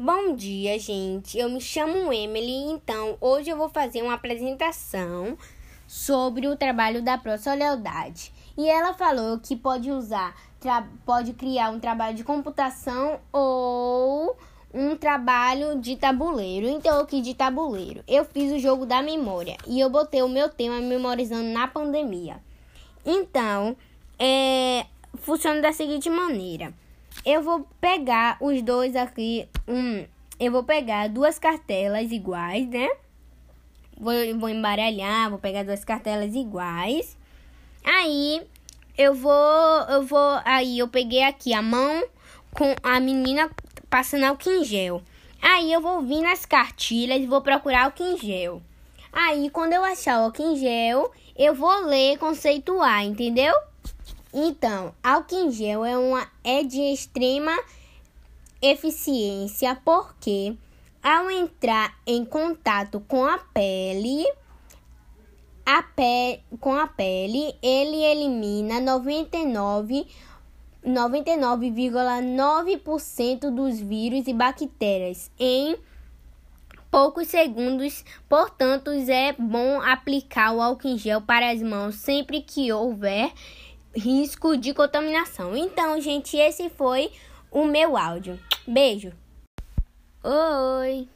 Bom dia, gente. Eu me chamo Emily, então hoje eu vou fazer uma apresentação sobre o trabalho da Pro Lealdade. E ela falou que pode usar, pode criar um trabalho de computação ou um trabalho de tabuleiro. Então eu quis de tabuleiro. Eu fiz o jogo da memória e eu botei o meu tema memorizando na pandemia. Então, é, funciona da seguinte maneira. Eu vou pegar os dois aqui. Um, eu vou pegar duas cartelas iguais, né? Vou, vou embaralhar, vou pegar duas cartelas iguais. Aí eu vou, eu vou, aí eu peguei aqui a mão com a menina passando álcool em gel. Aí eu vou vir nas cartilhas e vou procurar álcool em gel. Aí quando eu achar o álcool em gel, eu vou ler conceituar, entendeu? Então, álcool em gel é, uma, é de extrema eficiência porque ao entrar em contato com a pele, a pe com a pele, ele elimina 99 99,9% dos vírus e bactérias em poucos segundos. Portanto, é bom aplicar o álcool em gel para as mãos sempre que houver risco de contaminação. Então, gente, esse foi o meu áudio. Beijo. Oi.